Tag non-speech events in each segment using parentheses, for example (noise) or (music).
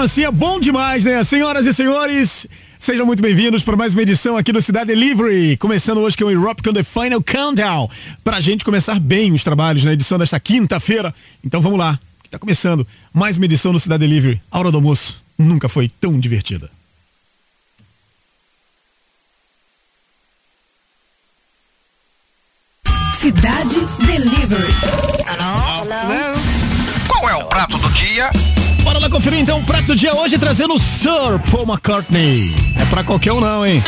Assim é bom demais, né? Senhoras e senhores, sejam muito bem-vindos para mais uma edição aqui do Cidade Delivery. Começando hoje com o Europe com the Final Countdown. Pra gente começar bem os trabalhos na edição desta quinta-feira. Então vamos lá, que tá começando mais uma edição do Cidade Delivery. A hora do almoço nunca foi tão divertida. Cidade Delivery. Qual é o prato do dia? Bora lá conferir então o prato do dia hoje trazendo o Sir Paul McCartney. É pra qualquer um não, hein?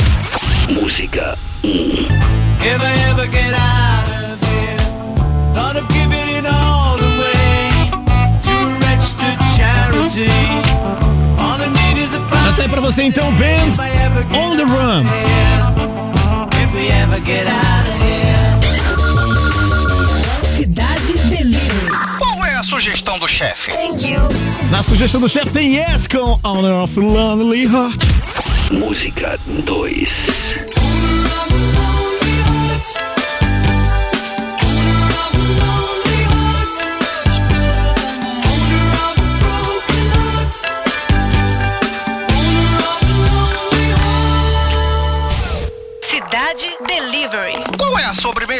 Música If I ever get out of here, thought of giving it all away to a registered charity. All I need is a pound Até aí pra você então, Band On the Run. If we ever get out of here. Chefe? Na sugestão do chefe tem Yes com Honor of Lonely Heart. Música 2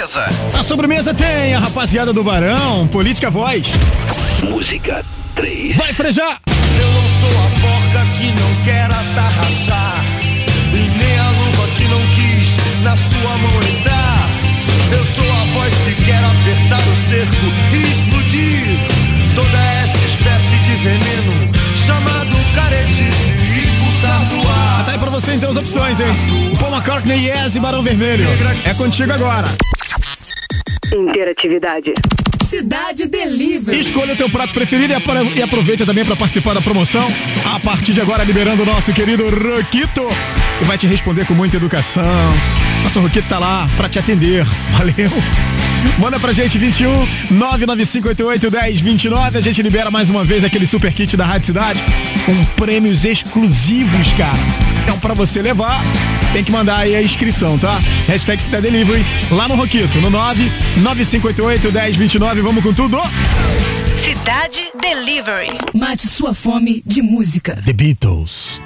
sobremesa? Na sobremesa tem a rapaziada do Barão, Política Voz. Música 3 Vai frejar! Eu não sou a porca que não quer atarraçar E nem a luva que não quis na sua mão entrar Eu sou a voz que quer apertar o cerco e explodir Toda essa espécie de veneno chamado caretice e expulsar do ar Tá aí pra você então as opções, hein? Paul McCartney, Yes e Barão Vermelho. É contigo agora. Interatividade. Cidade Delivery. Escolha o teu prato preferido e apro- e aproveita também para participar da promoção. A partir de agora, liberando o nosso querido Roquito, que vai te responder com muita educação. Nosso Roquito tá lá para te atender. (laughs) Valeu! Manda pra gente 21 99588 1029. A gente libera mais uma vez aquele super kit da Rádio Cidade com prêmios exclusivos, cara. Então, pra você levar, tem que mandar aí a inscrição, tá? Hashtag Cidade Delivery lá no Roquito, no 99588 1029. Vamos com tudo! Cidade Delivery. Mate sua fome de música. The Beatles.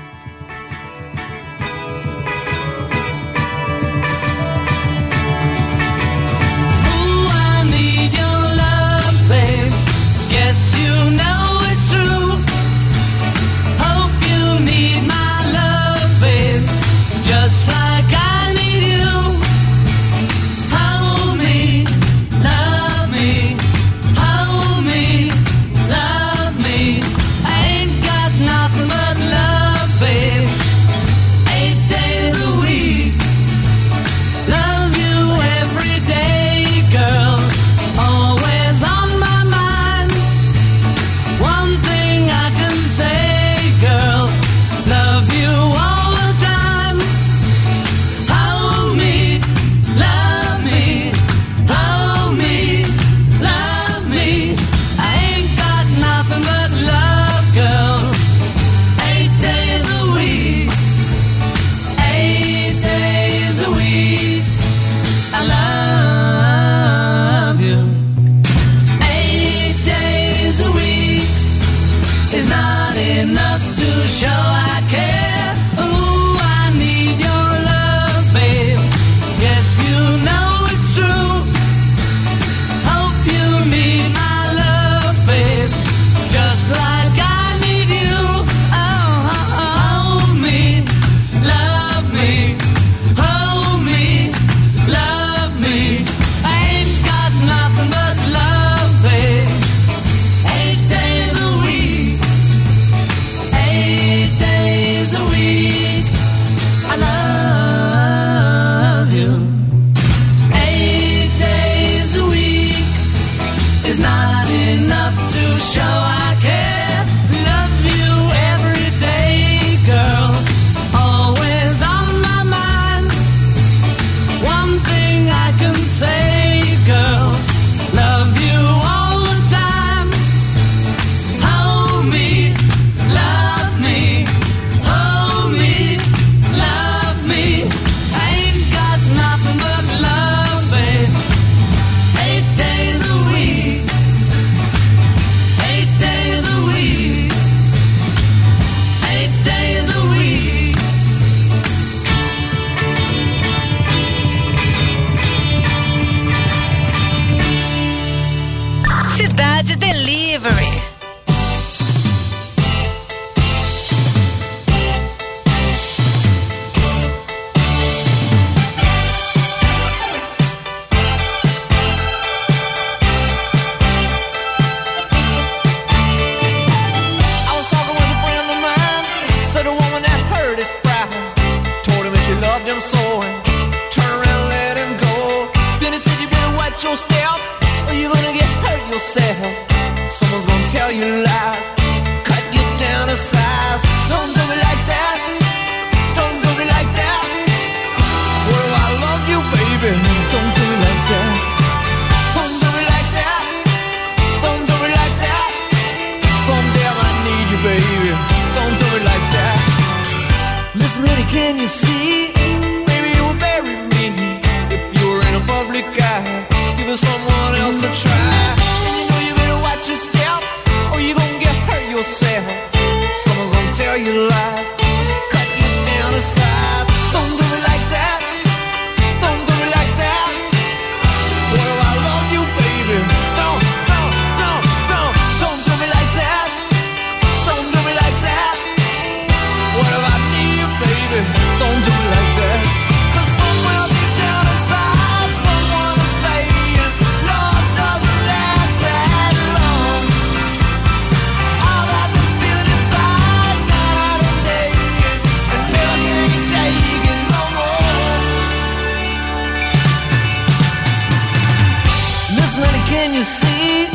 see.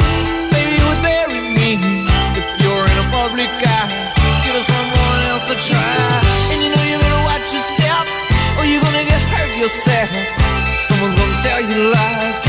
You would bury me if you're in a public eye. Give someone else a try. And you know you watch your step, or you're gonna get hurt yourself. Someone's gonna tell you lies.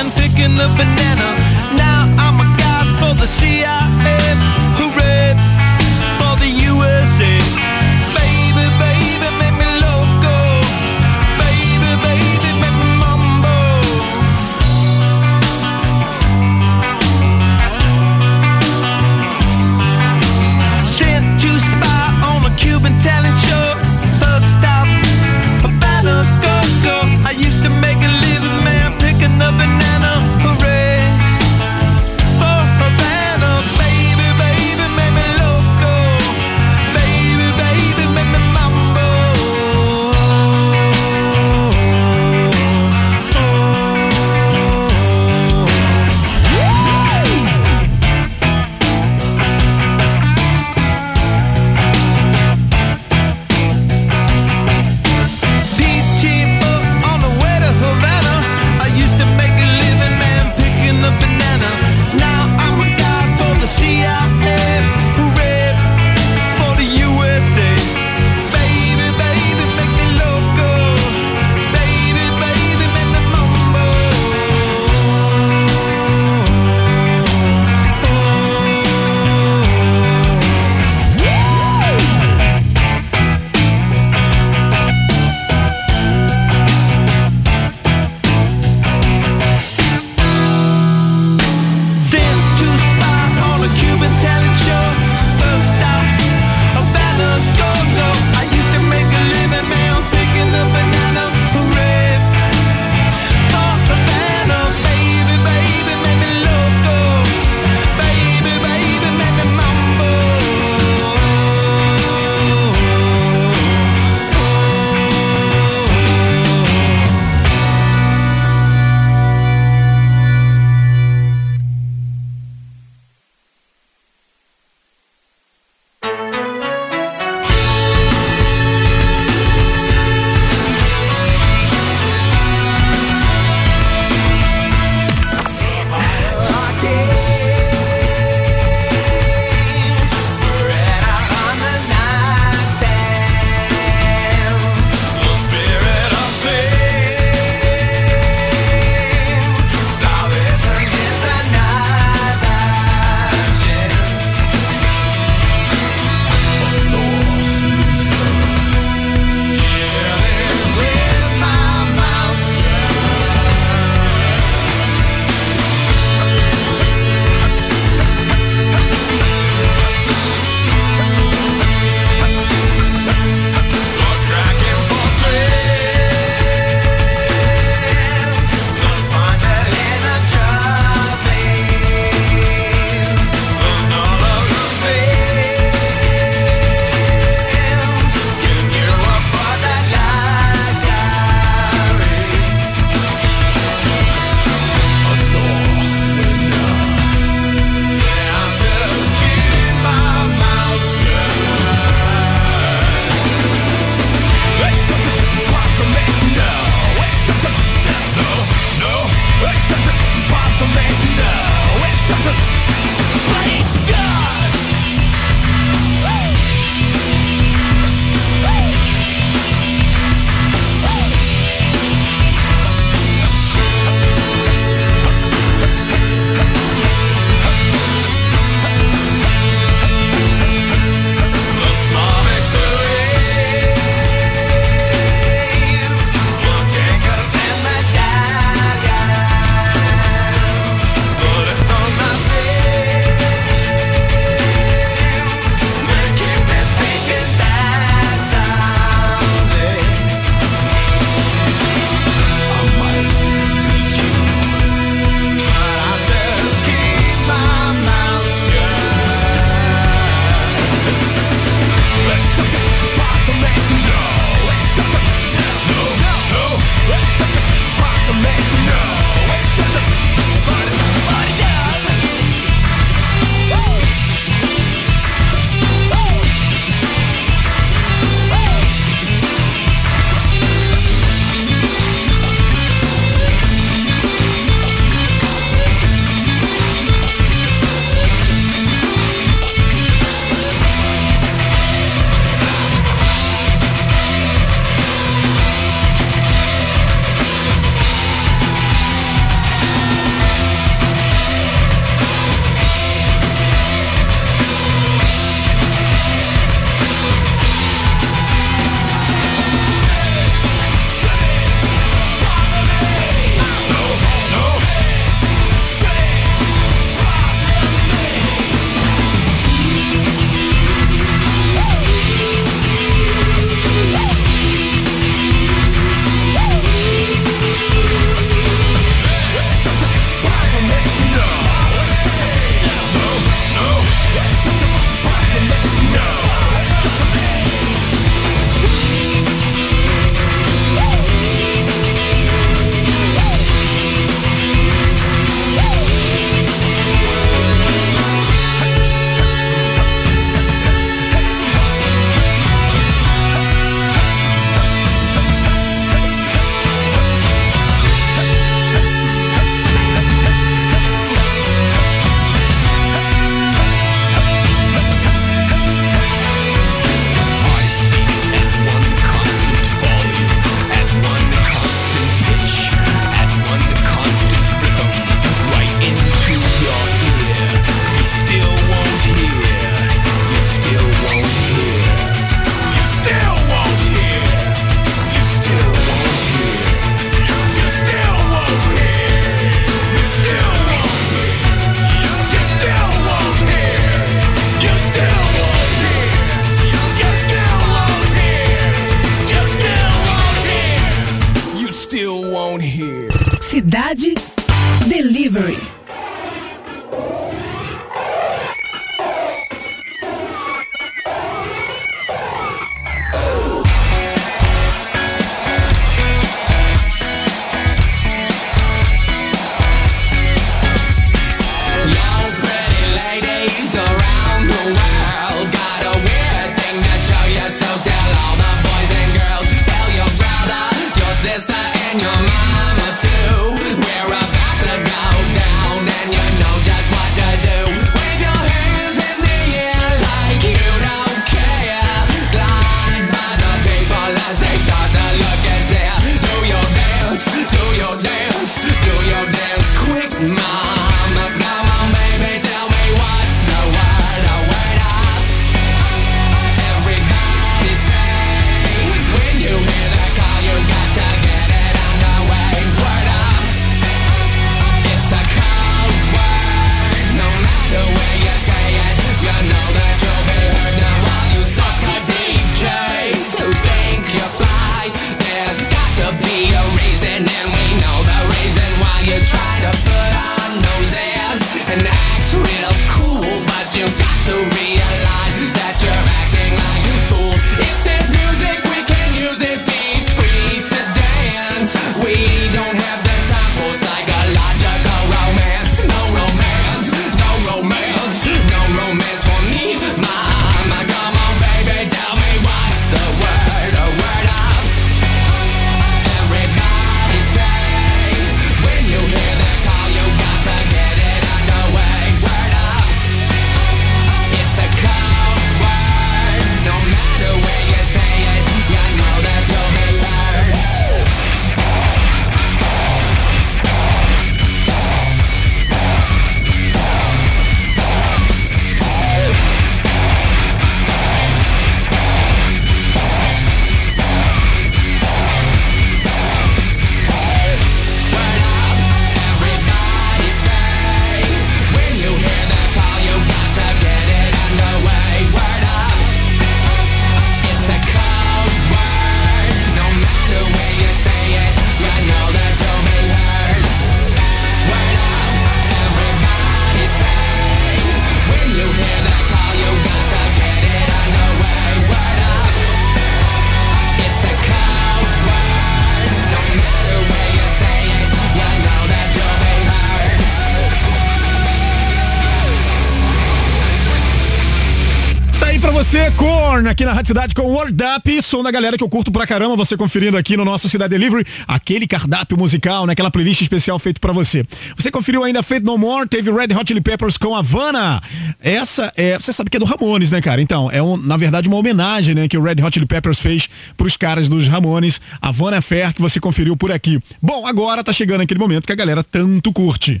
Aqui na Rádio Cidade com World Up, som da galera que eu curto pra caramba, você conferindo aqui no nosso Cidade Delivery, aquele cardápio musical, naquela né, playlist especial feito para você. Você conferiu ainda Fate No More, teve Red Hot Chili Peppers com Havana. Essa é, você sabe que é do Ramones, né, cara? Então, é um, na verdade uma homenagem, né, que o Red Hot Chili Peppers fez pros caras dos Ramones, Havana Fair, que você conferiu por aqui. Bom, agora tá chegando aquele momento que a galera tanto curte.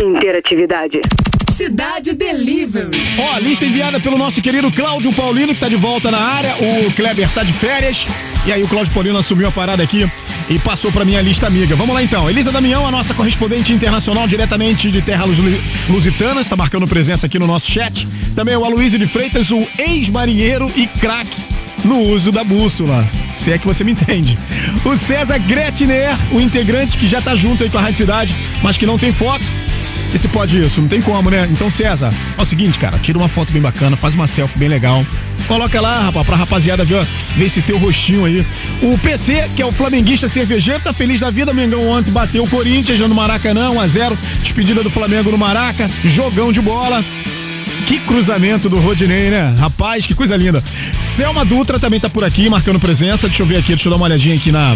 Interatividade. Cidade Delivery. Ó, lista enviada pelo nosso querido Cláudio Paulino, que tá de volta na área. O Kleber tá de férias. E aí o Cláudio Paulino assumiu a parada aqui e passou pra minha lista amiga. Vamos lá então. Elisa Damião, a nossa correspondente internacional diretamente de Terra Lusitana, está marcando presença aqui no nosso chat. Também o Aloysio de Freitas, o ex-marinheiro e craque no uso da bússola. Se é que você me entende. O César Gretiner, o integrante que já tá junto aí com a Rádio Cidade, mas que não tem foto e se pode isso? Não tem como, né? Então, César, é o seguinte, cara, tira uma foto bem bacana, faz uma selfie bem legal. Coloca lá, rapaz, pra rapaziada ver, ver esse teu rostinho aí. O PC, que é o flamenguista cervejeiro, tá feliz da vida. Mengão ontem bateu o Corinthians no Maracanã, 1x0. Despedida do Flamengo no Maraca. Jogão de bola. Que cruzamento do Rodinei, né? Rapaz, que coisa linda. Selma Dutra também tá por aqui, marcando presença. Deixa eu ver aqui, deixa eu dar uma olhadinha aqui na,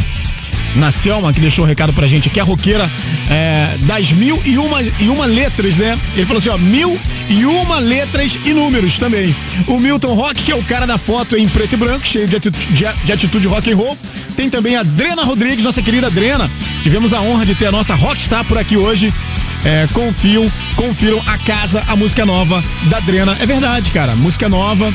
na Selma, que deixou um recado pra gente aqui, a roqueira é, das mil e uma, e uma letras, né? Ele falou assim, ó, mil e uma letras e números também. O Milton Rock, que é o cara da foto em preto e branco, cheio de atitude, de, de atitude rock and roll. Tem também a Drena Rodrigues, nossa querida Drena. Tivemos a honra de ter a nossa rockstar por aqui hoje. É, confiam, confiram a casa, a música nova da Drena. É verdade, cara, música nova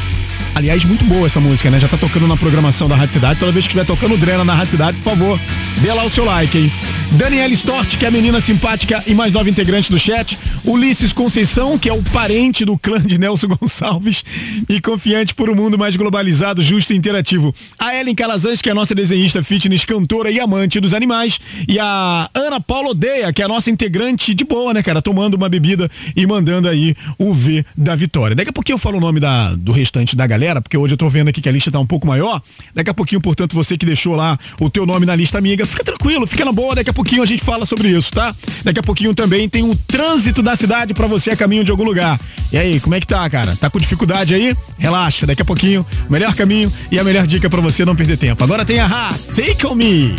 Aliás, muito boa essa música, né? Já tá tocando na programação da Rádio Cidade. Toda vez que estiver tocando Drena na Rádio Cidade, por favor, dê lá o seu like, hein? Daniela Stort, que é a menina simpática e mais nova integrante do chat. Ulisses Conceição, que é o parente do clã de Nelson (laughs) Gonçalves e confiante por um mundo mais globalizado, justo e interativo. A Ellen Calazans, que é a nossa desenhista fitness, cantora e amante dos animais. E a Ana Paula Odeia, que é a nossa integrante de boa, né, cara? Tomando uma bebida e mandando aí o V da vitória. Daqui a pouquinho eu falo o nome da, do restante da galera, porque hoje eu tô vendo aqui que a lista tá um pouco maior. Daqui a pouquinho, portanto, você que deixou lá o teu nome na lista amiga, fica tranquilo, fica na boa. Daqui a pouquinho a gente fala sobre isso, tá? Daqui a pouquinho também tem um trânsito da cidade para você a caminho de algum lugar. E aí, como é que tá, cara? Tá com dificuldade aí? Relaxa, daqui a pouquinho, melhor caminho e a melhor dica para você não perder tempo. Agora tem a Ha, Take On Me.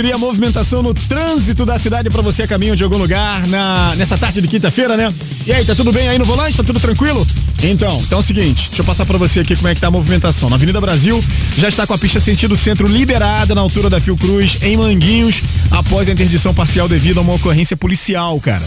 Conferir a movimentação no trânsito da cidade para você a caminho de algum lugar na, nessa tarde de quinta-feira, né? E aí, tá tudo bem aí no volante? Tá tudo tranquilo? Então, então é o seguinte, deixa eu passar para você aqui como é que tá a movimentação. Na Avenida Brasil já está com a pista sentido centro liberada na altura da Fiocruz, em Manguinhos, após a interdição parcial devido a uma ocorrência policial, cara.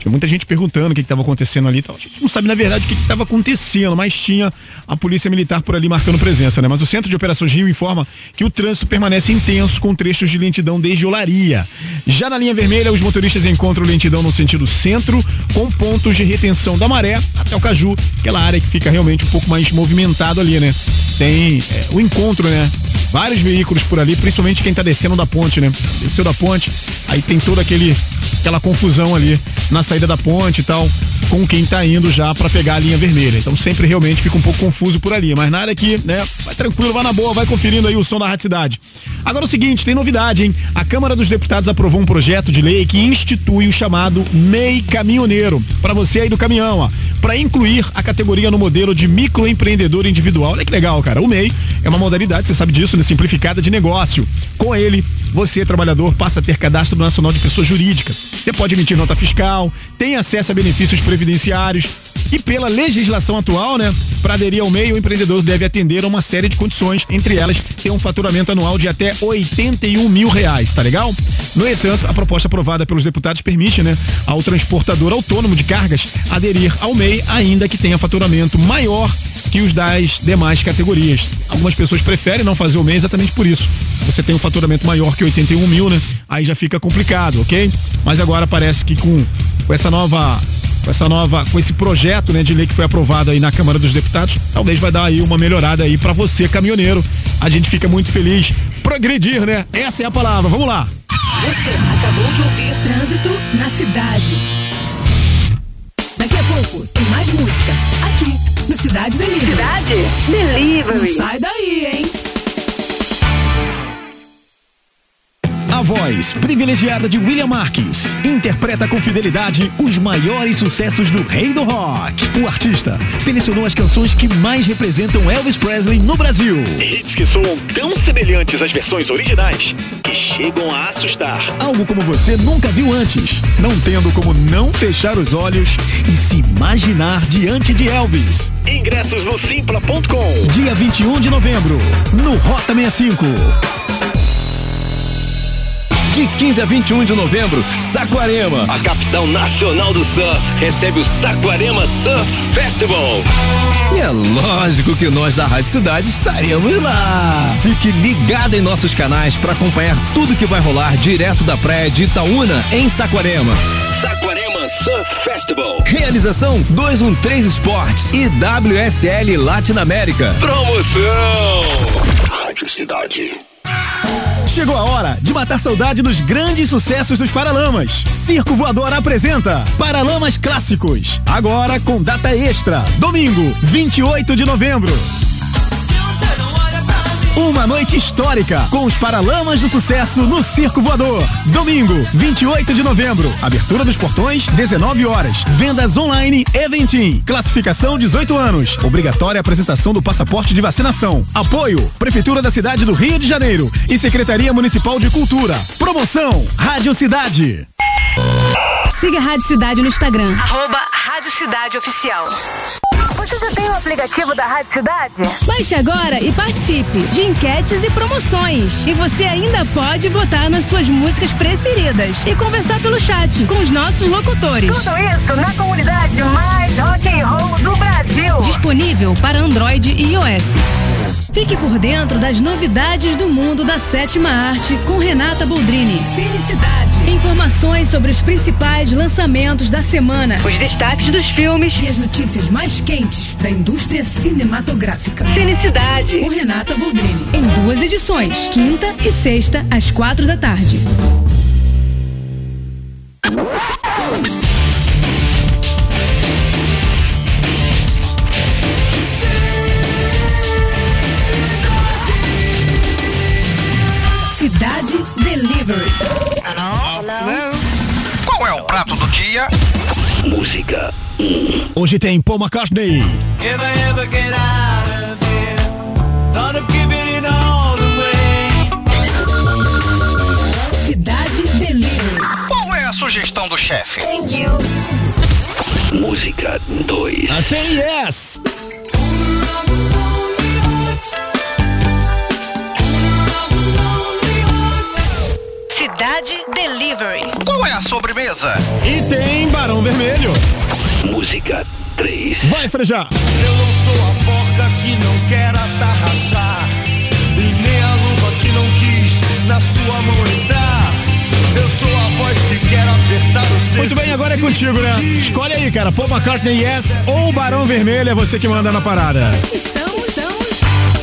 Tinha muita gente perguntando o que estava acontecendo ali. Então, a gente não sabe, na verdade, o que estava acontecendo, mas tinha a polícia militar por ali marcando presença, né? Mas o Centro de Operações Rio informa que o trânsito permanece intenso com trechos de lentidão desde Olaria. Já na linha vermelha, os motoristas encontram lentidão no sentido centro, com pontos de retenção da maré até o Caju, aquela área que fica realmente um pouco mais movimentado ali, né? Tem é, o encontro, né? Vários veículos por ali, principalmente quem está descendo da ponte, né? Desceu da ponte, aí tem todo aquele aquela confusão ali na saída da ponte e tal, com quem tá indo já para pegar a linha vermelha. Então sempre realmente fica um pouco confuso por ali, mas nada aqui, né? Vai tranquilo, vai na boa, vai conferindo aí o som da Rádio Cidade. Agora é o seguinte, tem novidade, hein? A Câmara dos Deputados aprovou um projeto de lei que institui o chamado MEI Caminhoneiro, para você aí do caminhão, ó, para incluir a categoria no modelo de microempreendedor individual. Olha que legal, cara. O MEI é uma modalidade, você sabe disso, né? simplificada de negócio. Com ele, você, trabalhador, passa a ter cadastro nacional de pessoa jurídica. Você pode emitir nota fiscal, tem acesso a benefícios previdenciários e pela legislação atual, né, para aderir ao meio, o empreendedor deve atender a uma série de condições, entre elas ter um faturamento anual de até 81 mil reais, tá legal? No entanto, a proposta aprovada pelos deputados permite, né, ao transportador autônomo de cargas aderir ao MEI, ainda que tenha faturamento maior que os das demais categorias. Algumas pessoas preferem não fazer o MEI exatamente por isso. Você tem um faturamento maior que 81 mil, né, aí já fica complicado, ok? Mas agora parece que com, com essa nova com essa nova, com esse projeto, né, de lei que foi aprovado aí na Câmara dos Deputados, talvez vai dar aí uma melhorada aí para você, caminhoneiro. A gente fica muito feliz. Progredir, né? Essa é a palavra. Vamos lá. Você acabou de ouvir Trânsito na Cidade. Daqui a pouco tem mais música aqui no Cidade Delivery. Cidade Delivery. Não sai daí, hein? A voz privilegiada de William Marques interpreta com fidelidade os maiores sucessos do rei do rock. O artista selecionou as canções que mais representam Elvis Presley no Brasil. Hits que soam tão semelhantes às versões originais que chegam a assustar. Algo como você nunca viu antes, não tendo como não fechar os olhos e se imaginar diante de Elvis. Ingressos no simpla.com. Dia 21 de novembro, no Rota 65. De 15 a 21 de novembro, Saquarema, a capital nacional do surf, recebe o Saquarema Surf Festival. E é lógico que nós da Rádio Cidade estaremos lá. Fique ligado em nossos canais para acompanhar tudo que vai rolar direto da praia de Itaúna, em Saquarema. Saquarema Surf Festival. Realização 213 Esportes e WSL Latinoamérica. Promoção. Rádio Cidade. Chegou a hora de matar saudade dos grandes sucessos dos Paralamas. Circo Voador apresenta Paralamas Clássicos. Agora com data extra. Domingo, 28 de novembro. Uma noite histórica com os Paralamas do Sucesso no Circo Voador. Domingo, 28 de novembro. Abertura dos portões, 19 horas. Vendas online Eventim. Classificação 18 anos. Obrigatória apresentação do passaporte de vacinação. Apoio: Prefeitura da cidade do Rio de Janeiro e Secretaria Municipal de Cultura. Promoção: Rádio Cidade. Siga a Rádio Cidade no Instagram. Arroba Rádio Cidade Oficial. Você já tem o aplicativo da Rádio Cidade? Baixe agora e participe de enquetes e promoções. E você ainda pode votar nas suas músicas preferidas e conversar pelo chat com os nossos locutores. Tudo isso na comunidade mais rock and roll do Brasil. Disponível para Android e iOS. Fique por dentro das novidades do mundo da sétima arte com Renata Boldrini. Felicidade. Informações sobre os principais lançamentos da semana Os destaques dos filmes. E as notícias mais quentes da indústria cinematográfica. Felicidade. com Renata Boldrini. Em duas edições, quinta e sexta, às quatro da tarde. Cidade Delivery. Hello? Qual é o prato do dia? Música. Hoje tem Paul McCartney. If I ever get out of here, thought of giving it all away. Cidade Delivery. Qual é a sugestão do chefe? Thank you. Música 2. Até yes! Qualidade Delivery. Qual é a sobremesa? E tem Barão Vermelho. Música 3. Vai, Frejá. Eu não sou a porca que não quer atarraçar. E nem a luva que não quis na sua mão entrar. Eu sou a voz que quer apertar o seu. Muito bem, agora é contigo, né? Escolhe aí, cara. Paul McCartney Yes ou Barão Vermelho é você que manda na parada. Estamos, estamos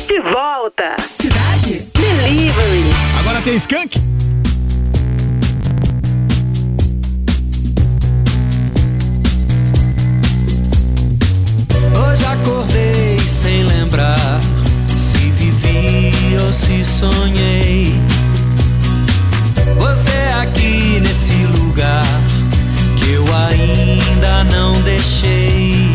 de volta. Cidade Delivery. Agora tem Skunk? se sonhei. Você é aqui nesse lugar que eu ainda não deixei.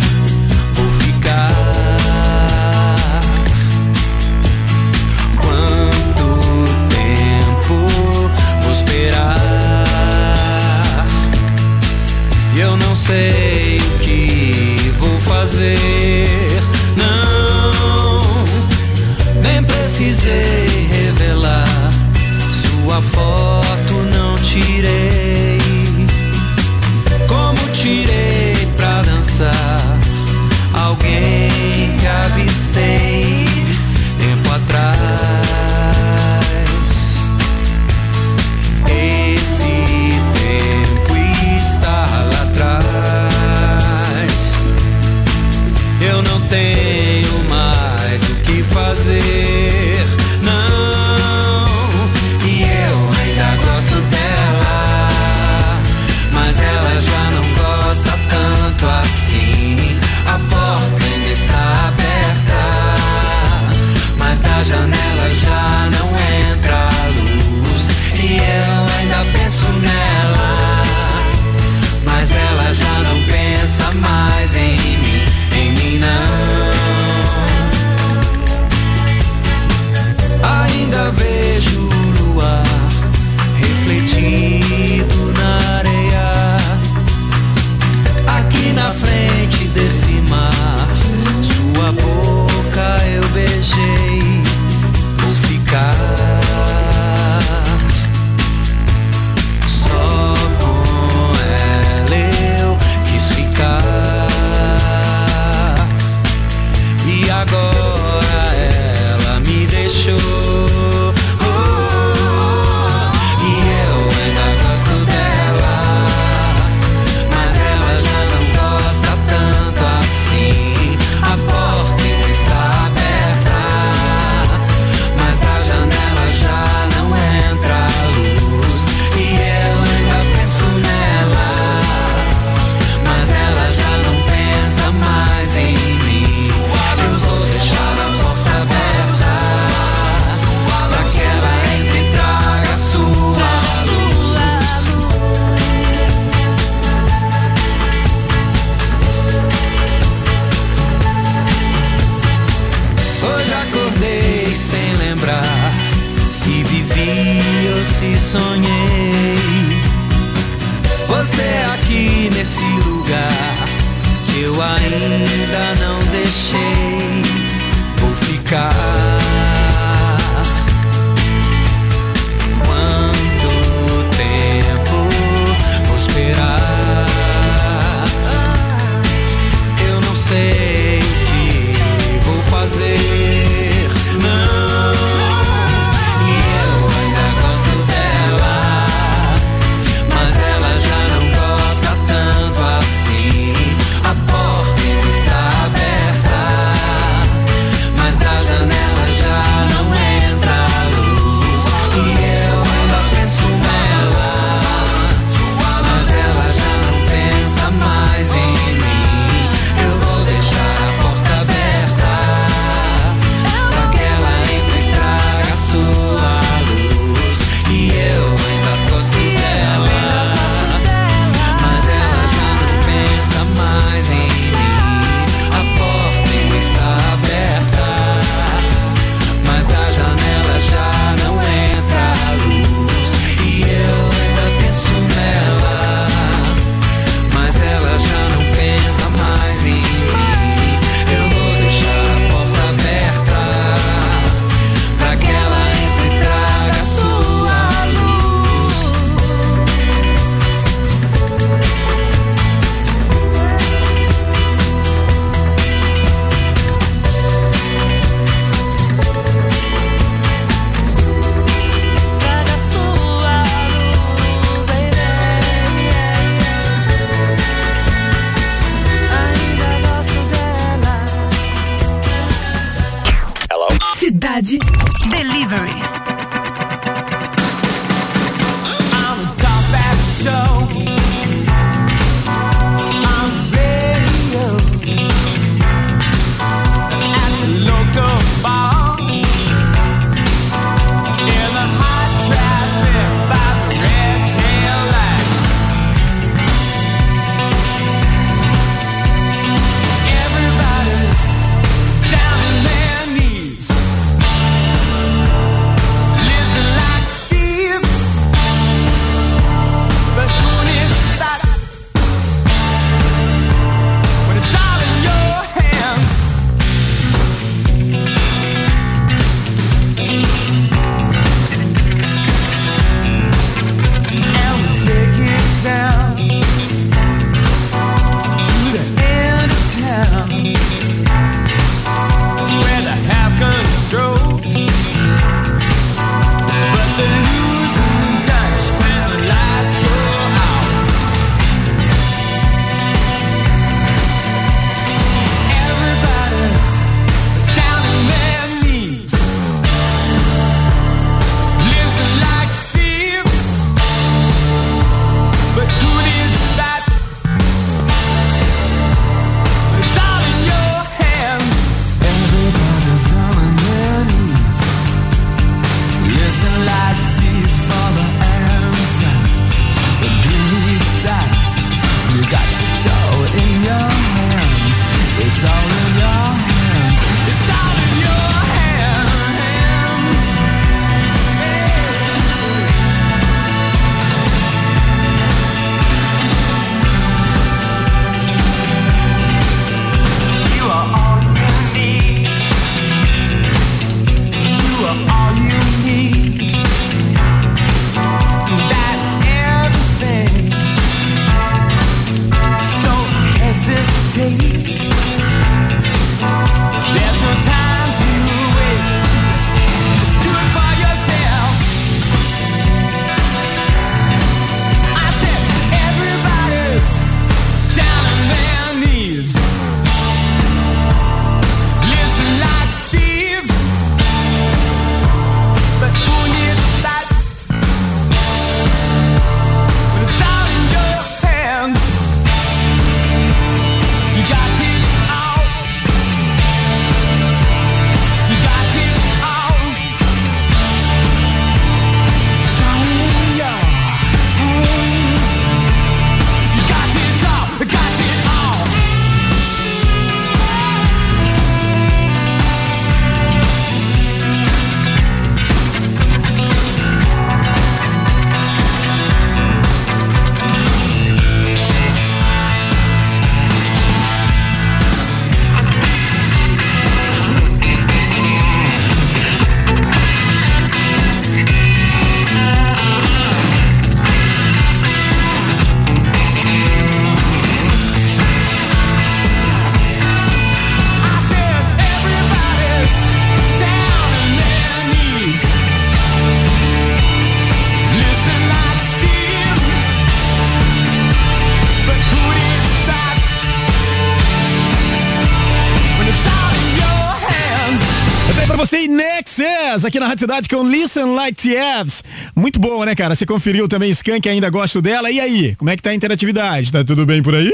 Aqui na Rádio Cidade com Listen Like TFs. Muito boa, né, cara? Você conferiu também Skank, ainda gosto dela. E aí, como é que tá a interatividade? Tá tudo bem por aí?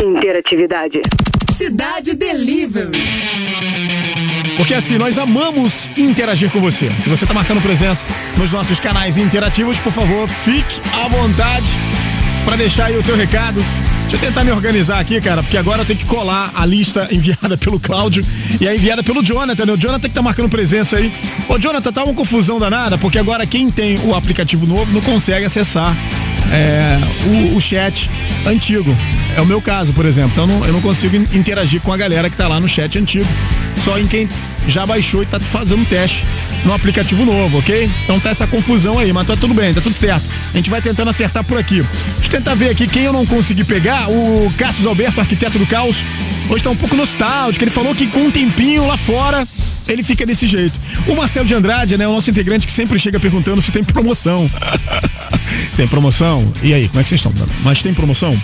Interatividade. Cidade Delivery. Porque assim, nós amamos interagir com você. Se você tá marcando presença nos nossos canais interativos, por favor, fique à vontade para deixar aí o teu recado Deixa eu tentar me organizar aqui, cara, porque agora eu tenho que colar a lista (laughs) enviada pelo Cláudio e a enviada pelo Jonathan, né? O Jonathan que tá marcando presença aí. Ô, Jonathan, tá uma confusão danada, porque agora quem tem o aplicativo novo não consegue acessar é, o, o, chat antigo. É o meu caso, por exemplo. Então não, eu não consigo interagir com a galera que tá lá no chat antigo. Só em quem já baixou e tá fazendo teste no aplicativo novo, ok? Então tá essa confusão aí, mas tá tudo bem, tá tudo certo. A gente vai tentando acertar por aqui. Deixa eu tentar ver aqui quem eu não consegui pegar. O Cassius Alberto, arquiteto do caos, hoje tá um pouco nostálgico. Ele falou que com um tempinho lá fora ele fica desse jeito. O Marcelo de Andrade, né, o nosso integrante que sempre chega perguntando se tem promoção. (laughs) tem promoção? E aí, como é que vocês estão? Mas tem promoção?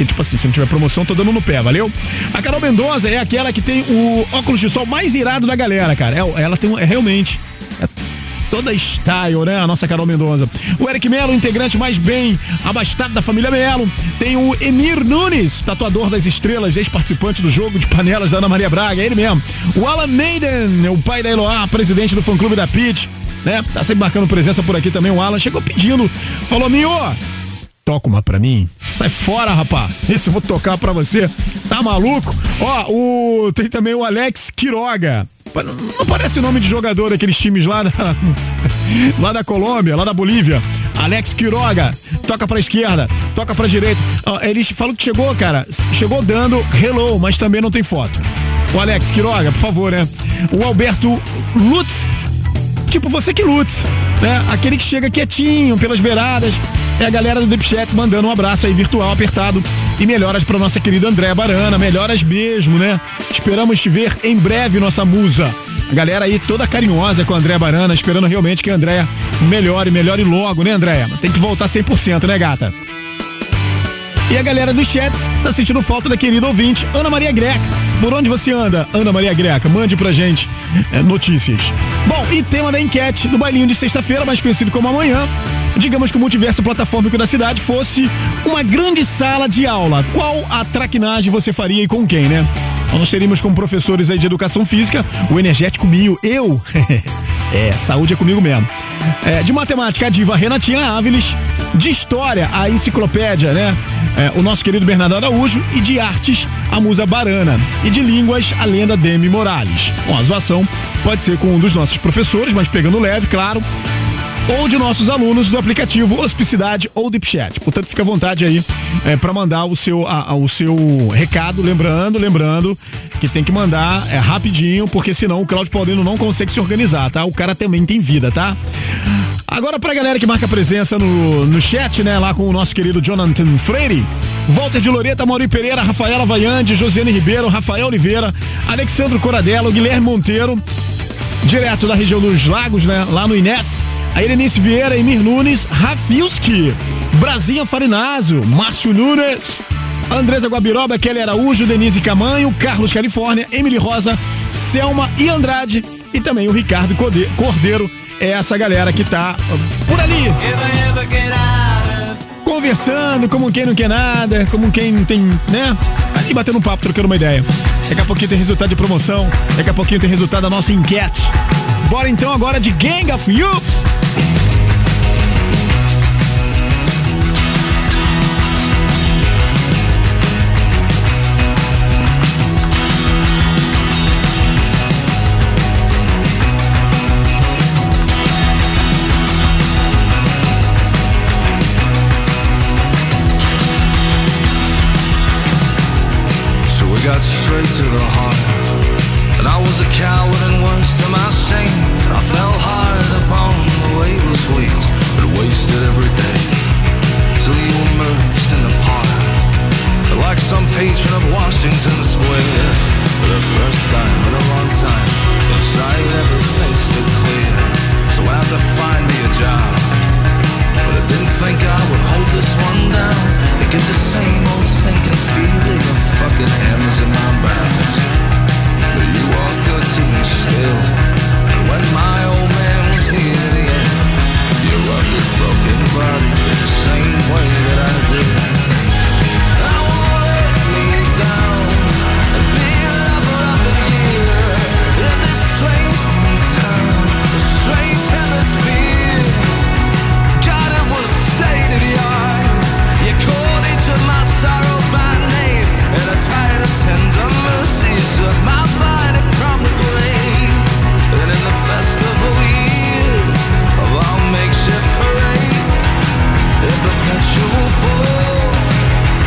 Porque, tipo assim, se não tiver promoção, tô dando no pé, valeu? A Carol Mendonça é aquela que tem o óculos de sol mais irado da galera, cara. É, ela tem é realmente. É toda style, né? A nossa Carol Mendonça. O Eric Melo, integrante mais bem abastado da família Melo. Tem o Emir Nunes, tatuador das estrelas, ex-participante do jogo de panelas da Ana Maria Braga, é ele mesmo. O Alan Maiden, o pai da Eloá, presidente do fã-clube da Pitch, né? Tá sempre marcando presença por aqui também. O Alan chegou pedindo, falou: Mio, toca uma pra mim? Sai fora, rapaz. Esse eu vou tocar pra você. Tá maluco? Ó, o, tem também o Alex Quiroga. Não parece o nome de jogador daqueles times lá da, (laughs) lá da Colômbia, lá da Bolívia. Alex Quiroga, toca pra esquerda, toca pra direita. Eles falam que chegou, cara, chegou dando hello, mas também não tem foto. O Alex Quiroga, por favor, né? O Alberto Lutz tipo você que lute, né? Aquele que chega quietinho pelas beiradas. É a galera do Deep mandando um abraço aí virtual apertado e melhoras para nossa querida Andréa Barana, melhoras mesmo, né? Esperamos te ver em breve, nossa musa. A galera aí toda carinhosa com a Andréa Barana, esperando realmente que a Andréa melhore, melhore logo, né, Andréa? Tem que voltar 100%, né, gata? E a galera dos chats tá sentindo falta da querida ouvinte, Ana Maria Greca. Por onde você anda, Ana Maria Greca? Mande pra gente é, notícias. Bom, e tema da enquete do bailinho de sexta-feira, mais conhecido como amanhã. Digamos que o multiverso platformico da cidade fosse uma grande sala de aula. Qual a traquinagem você faria e com quem, né? Nós teríamos como professores aí de educação física o energético Mio, eu. (laughs) é, saúde é comigo mesmo. É, de matemática, a diva Renatinha Áviles. De história, a enciclopédia, né? É, o nosso querido Bernardo Araújo. E de artes, a musa Barana. E de línguas, a lenda Demi Morales. Bom, a zoação pode ser com um dos nossos professores, mas pegando leve, claro. ou de nossos alunos do aplicativo Hospicidade ou Dipchat. Portanto, fica à vontade aí é, para mandar o seu, a, a, o seu recado. Lembrando, lembrando que tem que mandar é, rapidinho, porque senão o Claudio Paulino não consegue se organizar, tá? O cara também tem vida, tá? Agora pra galera que marca presença no, no chat, né? Lá com o nosso querido Jonathan Freire, Walter de Loreta, Mauri Pereira, Rafaela Vaiande, Josiane Ribeiro, Rafael Oliveira, Alexandro Coradello, Guilherme Monteiro, direto da região dos Lagos, né? Lá no INEF. A Irenice Vieira, Emir Nunes, Rafilski, Brasinha Farinazzo, Márcio Nunes, Andresa Guabiroba, Kelly Araújo, Denise Camanho, Carlos Califórnia, Emily Rosa, Selma e Andrade e também o Ricardo Cordeiro. É essa galera que tá por ali. Conversando, como quem não quer nada, como quem não tem, né? Ali batendo um papo, trocando uma ideia. Daqui a pouquinho tem resultado de promoção, daqui a pouquinho tem resultado da nossa enquete. Bora então agora de Gang of Youths. The same old stinking feeling of fucking hammers in my back But you are good to me still. When my old man was near the end You rubbed his broken body in the same way that I did In perpetual fall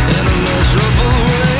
In a miserable rain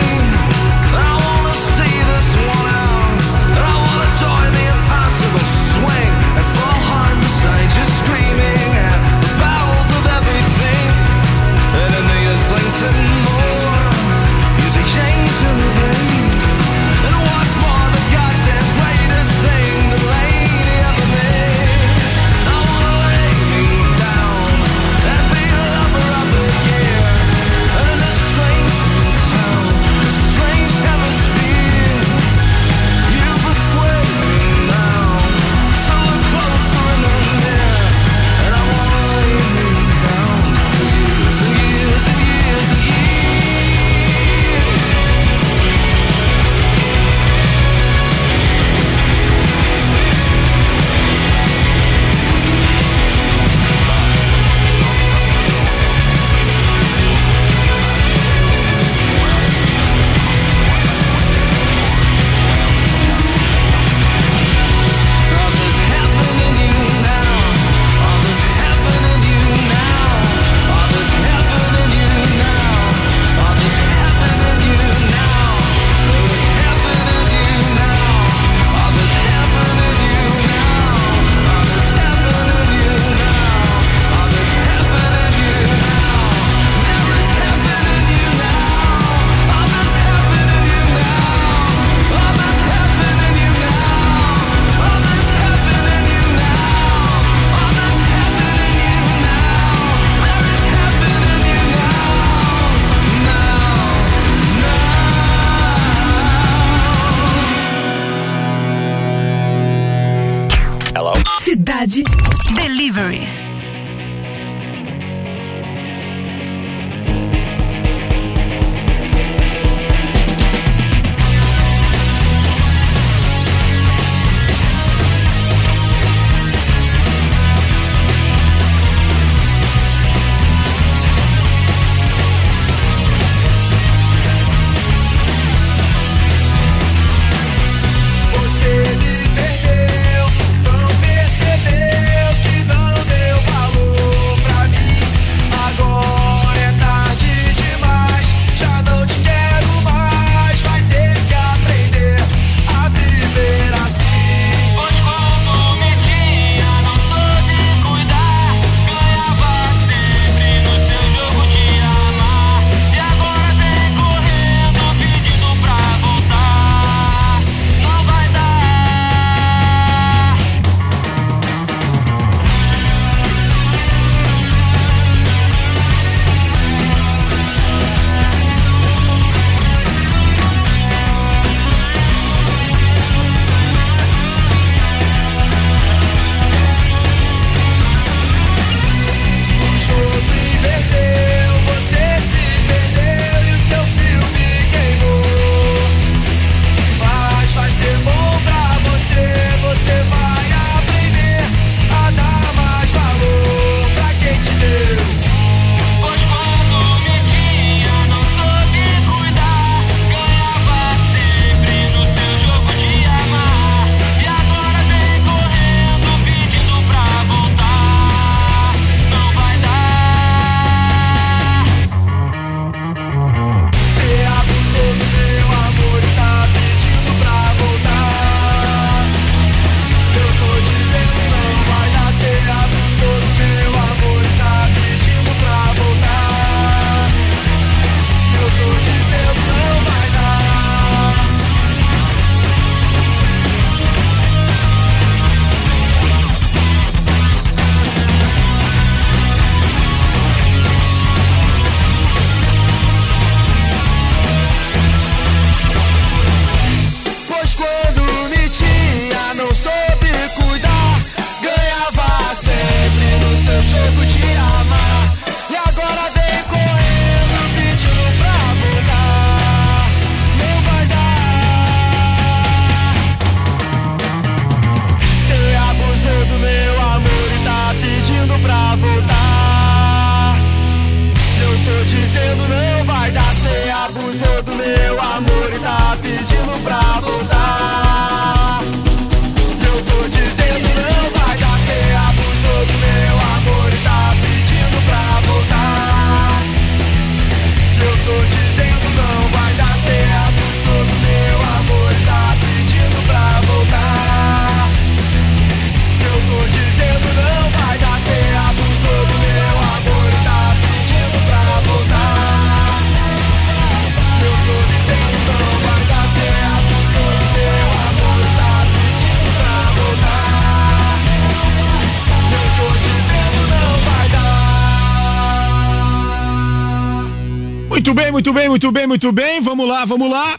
muito bem, muito bem. Vamos lá, vamos lá.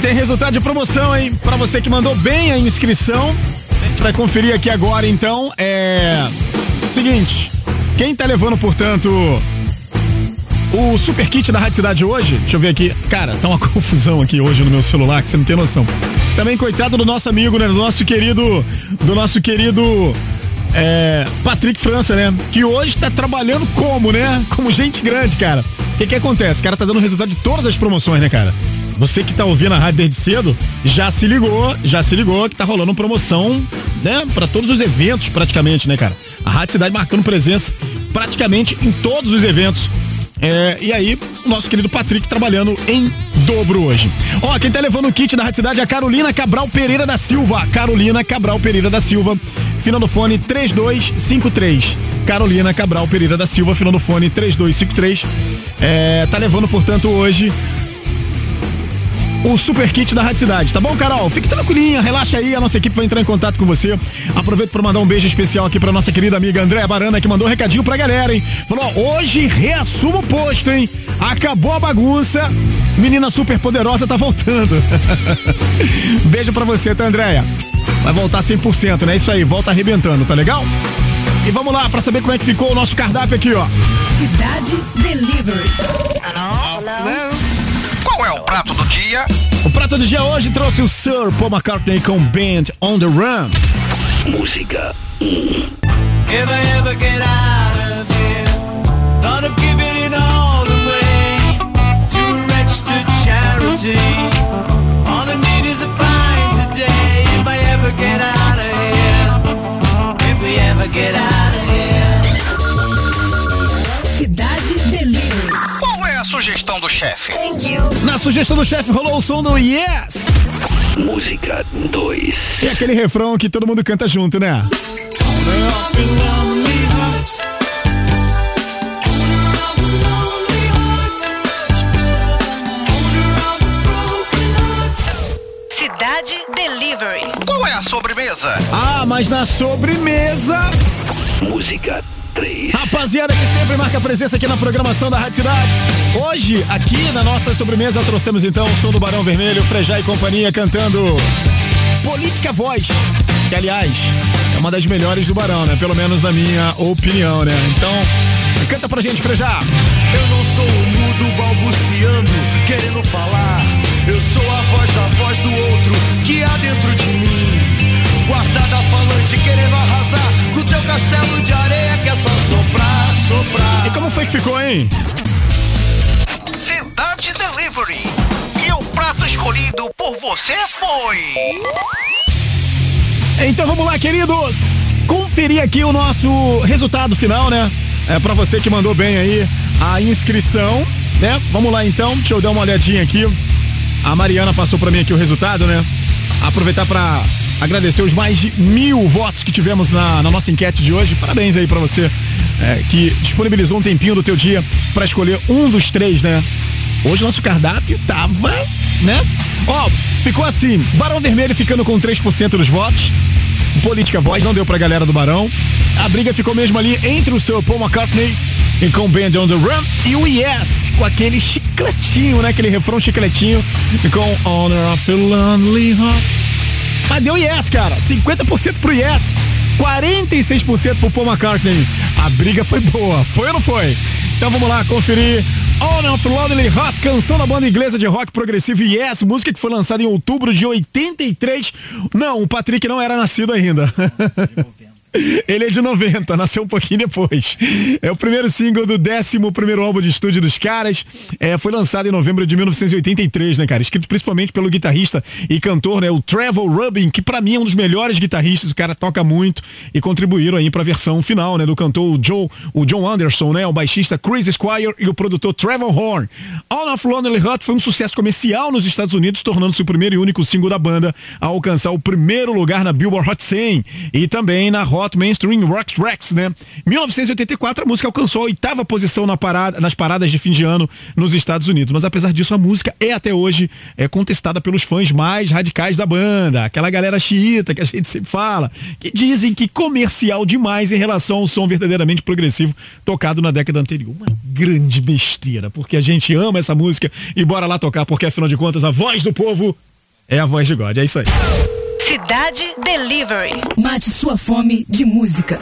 Tem resultado de promoção, hein? Pra você que mandou bem a inscrição. A gente vai conferir aqui agora, então. É. Seguinte. Quem tá levando, portanto, o super kit da Rádio Cidade hoje, deixa eu ver aqui. Cara, tá uma (laughs) confusão aqui hoje no meu celular que você não tem noção. Também coitado do nosso amigo, né? Do nosso querido. Do nosso querido. É, Patrick França, né? Que hoje tá trabalhando como, né? Como gente grande, cara. O que que acontece? O cara tá dando resultado de todas as promoções, né, cara? Você que tá ouvindo a rádio desde cedo, já se ligou, já se ligou que tá rolando promoção, né? Pra todos os eventos, praticamente, né, cara? A Rádio Cidade marcando presença praticamente em todos os eventos. É, e aí, o nosso querido Patrick trabalhando em dobro hoje. Ó, quem tá levando o kit da Rádio Cidade é a Carolina Cabral Pereira da Silva. Carolina Cabral Pereira da Silva, final do fone 3253. Carolina Cabral Pereira da Silva, final do fone 3253. É, tá levando, portanto, hoje o super kit da Rádio Cidade, tá bom, Carol? Fique tranquilinha, relaxa aí, a nossa equipe vai entrar em contato com você. Aproveito para mandar um beijo especial aqui pra nossa querida amiga Andréa Barana, que mandou um recadinho pra galera, hein? Falou, ó, hoje reassuma o posto, hein? Acabou a bagunça, menina super poderosa tá voltando. (laughs) beijo pra você, tá, Andréia? Vai voltar 100%, né? Isso aí, volta arrebentando, tá legal? E vamos lá pra saber como é que ficou o nosso cardápio aqui, ó. Cidade Delivery. Qual é o prato do dia? O prato do dia hoje trouxe o Sir Paul McCartney com Band on the Run. Música 1. If I ever get out sugestão do chefe rolou o som do Yes! Música 2. E aquele refrão que todo mundo canta junto, né? Cidade Delivery. Qual é a sobremesa? Ah, mas na sobremesa, Música 3. rapaziada que sempre marca presença aqui na programação da Rádio Cidade. Hoje, aqui na nossa sobremesa, trouxemos então o som do Barão Vermelho, Frejá e companhia cantando Política Voz, que aliás é uma das melhores do Barão, né? Pelo menos na minha opinião, né? Então, canta pra gente, Frejá. Eu não sou o mudo balbuciando, querendo falar. Eu sou a voz da voz do outro que há dentro de mim. Guardada falante, querendo arrasar castelo de areia que é só soprar, soprar. E como foi que ficou, hein? Cidade Delivery. E o prato escolhido por você foi. Então vamos lá, queridos. Conferir aqui o nosso resultado final, né? É para você que mandou bem aí a inscrição, né? Vamos lá então. Deixa eu dar uma olhadinha aqui. A Mariana passou para mim aqui o resultado, né? Aproveitar para agradecer os mais de mil votos que tivemos na, na nossa enquete de hoje. Parabéns aí para você é, que disponibilizou um tempinho do teu dia para escolher um dos três, né? Hoje nosso cardápio tava, né? Ó, ficou assim: Barão Vermelho ficando com 3% dos votos. Política Voz não deu pra galera do Barão. A briga ficou mesmo ali entre o seu Paul McCartney e com Band on the Run e o Yes com aquele chicletinho, né? Aquele refrão chicletinho e com Honor of the Lonely Heart. Mas deu Yes, cara. 50% pro Yes. 46% pro Paul McCartney. A briga foi boa, foi ou não foi? Então vamos lá conferir of the Lonely Heart, canção da banda inglesa de rock progressivo Yes, música que foi lançada em outubro de 83. Não, o Patrick não era nascido ainda. (laughs) Ele é de 90, nasceu um pouquinho depois. É o primeiro single do 11 primeiro álbum de estúdio dos caras. É, foi lançado em novembro de 1983, né, cara? Escrito principalmente pelo guitarrista e cantor, né, o Trevor Rubin, que para mim é um dos melhores guitarristas, o cara toca muito e contribuíram aí para a versão final, né, do cantor Joe, o John Anderson, né, o baixista Chris Squire e o produtor Trevor Horn. All of Lonely Heart foi um sucesso comercial nos Estados Unidos, tornando-se o primeiro e único single da banda a alcançar o primeiro lugar na Billboard Hot 100 e também na Hot Mainstream Rock Tracks, né? 1984 a música alcançou a oitava posição na parada, nas paradas de fim de ano nos Estados Unidos, mas apesar disso a música é até hoje é contestada pelos fãs mais radicais da banda, aquela galera xiita que a gente sempre fala, que dizem que comercial demais em relação ao som verdadeiramente progressivo tocado na década anterior. Uma grande besteira, porque a gente ama essa música e bora lá tocar, porque afinal de contas a voz do povo é a voz de God, é isso aí. Cidade Delivery. Mate sua fome de música.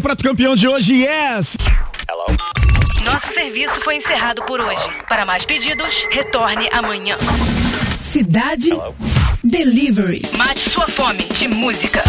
Prato campeão de hoje, yes! Hello. Nosso serviço foi encerrado por hoje. Para mais pedidos, retorne amanhã. Cidade Hello. Delivery. Mate sua fome de música.